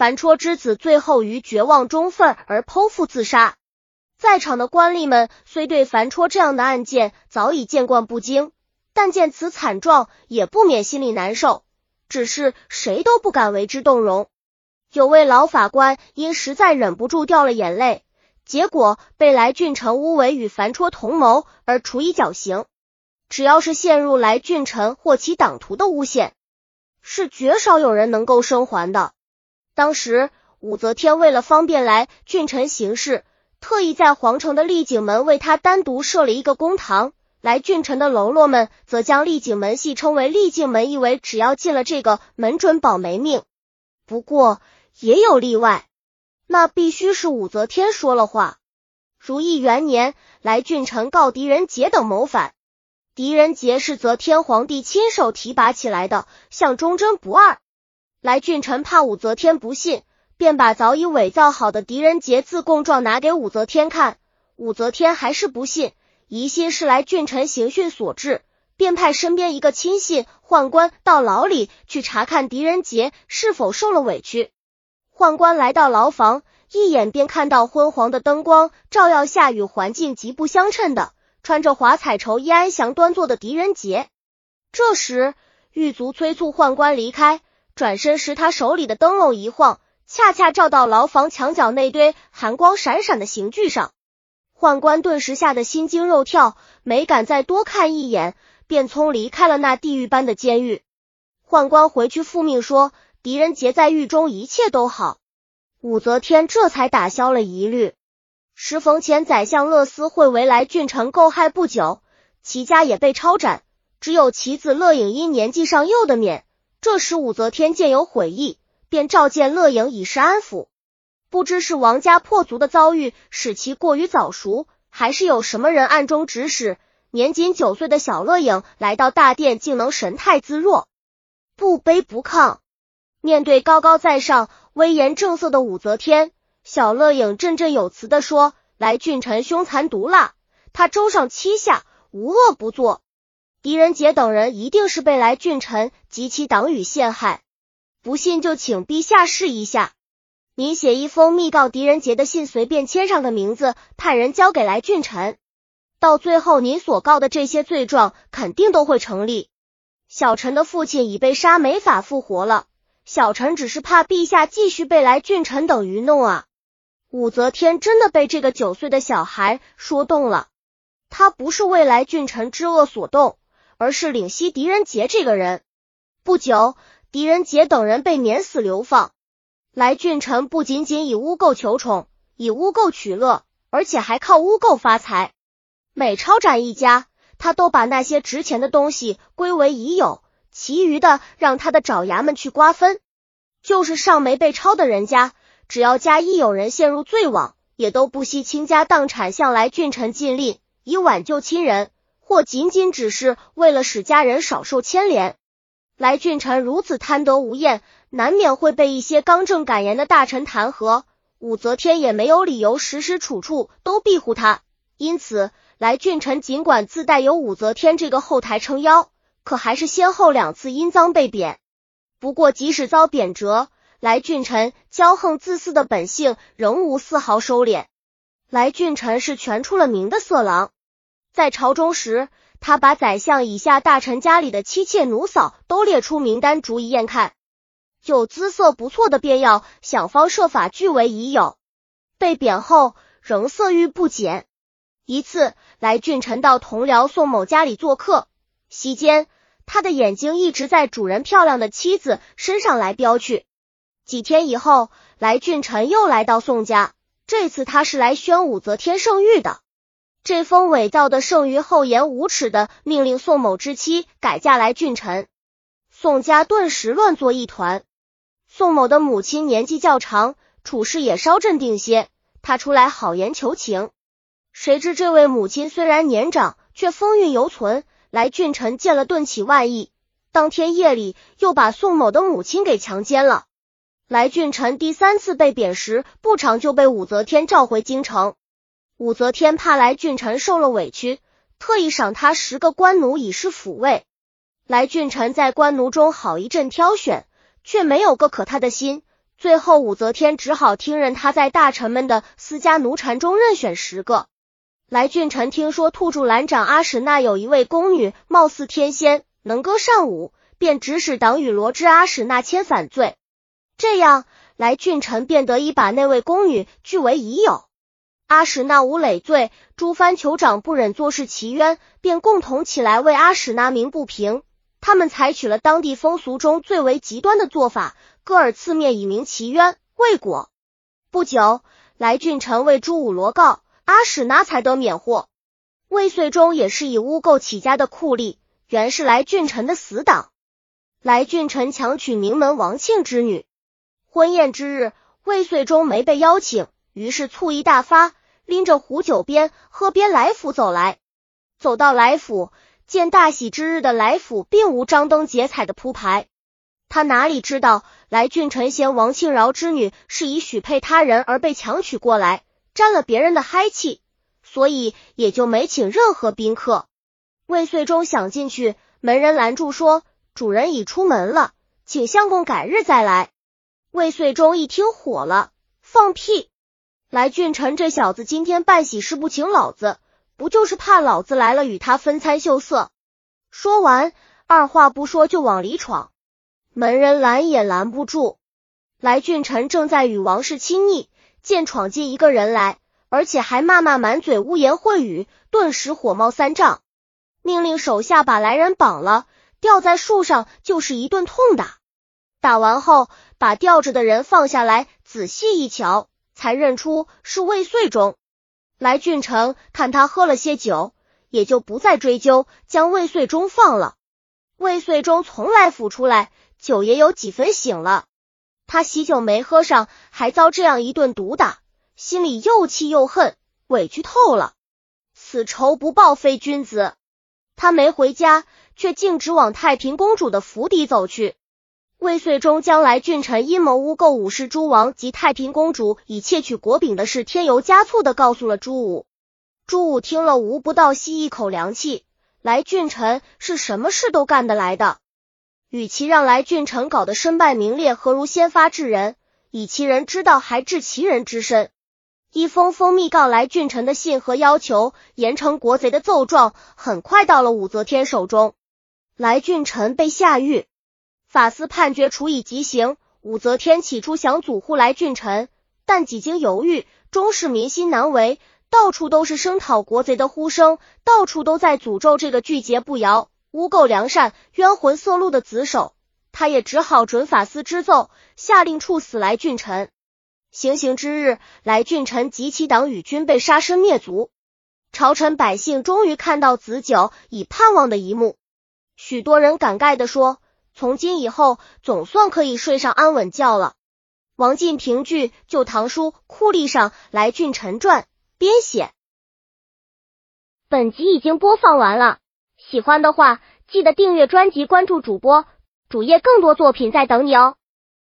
樊戳之子最后于绝望中愤而剖腹自杀。在场的官吏们虽对樊戳这样的案件早已见惯不惊，但见此惨状，也不免心里难受。只是谁都不敢为之动容。有位老法官因实在忍不住掉了眼泪，结果被来俊臣诬为与樊戳同谋而处以绞刑。只要是陷入来俊臣或其党徒的诬陷，是绝少有人能够生还的。当时武则天为了方便来俊臣行事。特意在皇城的丽景门为他单独设了一个公堂，来俊臣的喽啰们则将丽景门戏称为丽静门，意为只要进了这个门准保没命。不过也有例外，那必须是武则天说了话。如意元年，来俊臣告狄仁杰等谋反，狄仁杰是则天皇帝亲手提拔起来的，向忠贞不二。来俊臣怕武则天不信。便把早已伪造好的狄仁杰自供状拿给武则天看，武则天还是不信，疑心是来俊臣刑讯所致，便派身边一个亲信宦官到牢里去查看狄仁杰是否受了委屈。宦官来到牢房，一眼便看到昏黄的灯光照耀下，与环境极不相称的穿着华彩绸衣安详端坐的狄仁杰。这时狱卒催促宦官离开，转身时他手里的灯笼一晃。恰恰照到牢房墙角那堆寒光闪闪的刑具上，宦官顿时吓得心惊肉跳，没敢再多看一眼，便匆离开了那地狱般的监狱。宦官回去复命说，狄仁杰在狱中一切都好。武则天这才打消了疑虑。时逢前宰相乐思会为来俊臣构害不久，其家也被抄斩，只有其子乐颖因年纪尚幼的免。这时武则天见有悔意。便召见乐颖以示安抚，不知是王家破族的遭遇使其过于早熟，还是有什么人暗中指使，年仅九岁的小乐颖来到大殿，竟能神态自若，不卑不亢。面对高高在上、威严正色的武则天，小乐颖振振有词的说：“来俊臣凶残毒辣，他周上欺下，无恶不作。狄仁杰等人一定是被来俊臣及其党羽陷害。”不信就请陛下试一下，您写一封密告狄仁杰的信，随便签上个名字，派人交给来俊臣。到最后，您所告的这些罪状肯定都会成立。小臣的父亲已被杀，没法复活了。小臣只是怕陛下继续被来俊臣等愚弄啊！武则天真的被这个九岁的小孩说动了，他不是为来俊臣之恶所动，而是领西狄仁杰这个人。不久。狄仁杰等人被免死流放，来俊臣不仅仅以污垢求宠，以污垢取乐，而且还靠污垢发财。每抄斩一家，他都把那些值钱的东西归为已有，其余的让他的爪牙们去瓜分。就是尚没被抄的人家，只要家一有人陷入罪网，也都不惜倾家荡产向来俊臣尽力，以挽救亲人，或仅仅只是为了使家人少受牵连。来俊臣如此贪得无厌，难免会被一些刚正敢言的大臣弹劾。武则天也没有理由时时处处都庇护他，因此来俊臣尽管自带有武则天这个后台撑腰，可还是先后两次因赃被贬。不过即使遭贬谪，来俊臣骄横自私的本性仍无丝毫收敛。来俊臣是全出了名的色狼，在朝中时。他把宰相以下大臣家里的妻妾奴嫂都列出名单，逐一验看，有姿色不错的便要想方设法据为已有。被贬后仍色欲不减。一次，来俊臣到同僚宋某家里做客，席间他的眼睛一直在主人漂亮的妻子身上来飙去。几天以后，来俊臣又来到宋家，这次他是来宣武则天圣谕的。这封伪造的剩余厚颜无耻的命令宋某之妻改嫁来俊臣，宋家顿时乱作一团。宋某的母亲年纪较长，处事也稍镇定些，他出来好言求情。谁知这位母亲虽然年长，却风韵犹存。来俊臣见了顿起万意，当天夜里又把宋某的母亲给强奸了。来俊臣第三次被贬时，不长就被武则天召回京城。武则天怕来俊臣受了委屈，特意赏他十个官奴以示抚慰。来俊臣在官奴中好一阵挑选，却没有个可他的心，最后武则天只好听任他在大臣们的私家奴婢中任选十个。来俊臣听说兔柱兰长阿史那有一位宫女，貌似天仙，能歌善舞，便指使党羽罗织阿史那千反罪。这样，来俊臣便得以把那位宫女据为已有。阿史那无累罪，诸藩酋长不忍坐视其冤，便共同起来为阿史那鸣不平。他们采取了当地风俗中最为极端的做法，戈尔刺面以鸣其冤。未果不久，来俊臣为朱武罗告，阿史那才得免祸。魏遂中也是以污垢起家的酷吏，原是来俊臣的死党。来俊臣强娶名门王庆之女，婚宴之日，魏遂中没被邀请，于是醋意大发。拎着壶酒边喝边来府走来，走到来府，见大喜之日的来府并无张灯结彩的铺排。他哪里知道来俊臣贤王庆饶之女是以许配他人而被强娶过来，沾了别人的嗨气，所以也就没请任何宾客。魏遂忠想进去，门人拦住说：“主人已出门了，请相公改日再来。”魏遂忠一听火了，放屁！来俊臣这小子今天办喜事不请老子，不就是怕老子来了与他分餐秀色？说完，二话不说就往里闯，门人拦也拦不住。来俊臣正在与王氏亲昵，见闯进一个人来，而且还骂骂满嘴污言秽语，顿时火冒三丈，命令手下把来人绑了，吊在树上就是一顿痛打。打完后，把吊着的人放下来，仔细一瞧。才认出是魏遂忠。来俊臣看他喝了些酒，也就不再追究，将魏遂忠放了。魏遂忠从来府出来，酒也有几分醒了。他喜酒没喝上，还遭这样一顿毒打，心里又气又恨，委屈透了。此仇不报非君子。他没回家，却径直往太平公主的府邸走去。魏遂中将来俊臣阴谋诬告武氏诸王及太平公主以窃取国柄的事添油加醋的告诉了朱武。朱武听了无不倒吸一口凉气。来俊臣是什么事都干得来的，与其让来俊臣搞得身败名裂，何如先发制人，以其人之道还治其人之身。一封封密告来俊臣的信和要求严惩国贼的奏状，很快到了武则天手中。来俊臣被下狱。法司判决处以极刑。武则天起初想阻护来俊臣，但几经犹豫，终是民心难违。到处都是声讨国贼的呼声，到处都在诅咒这个拒节不摇、污垢良善、冤魂色路的子首。他也只好准法司之奏，下令处死来俊臣。行刑之日，来俊臣及其党羽军被杀身灭族，朝臣百姓终于看到子久已盼望的一幕。许多人感慨的说。从今以后，总算可以睡上安稳觉了。王进平剧《旧唐书·酷吏上来俊臣传》编写。本集已经播放完了，喜欢的话记得订阅专辑，关注主播主页，更多作品在等你哦。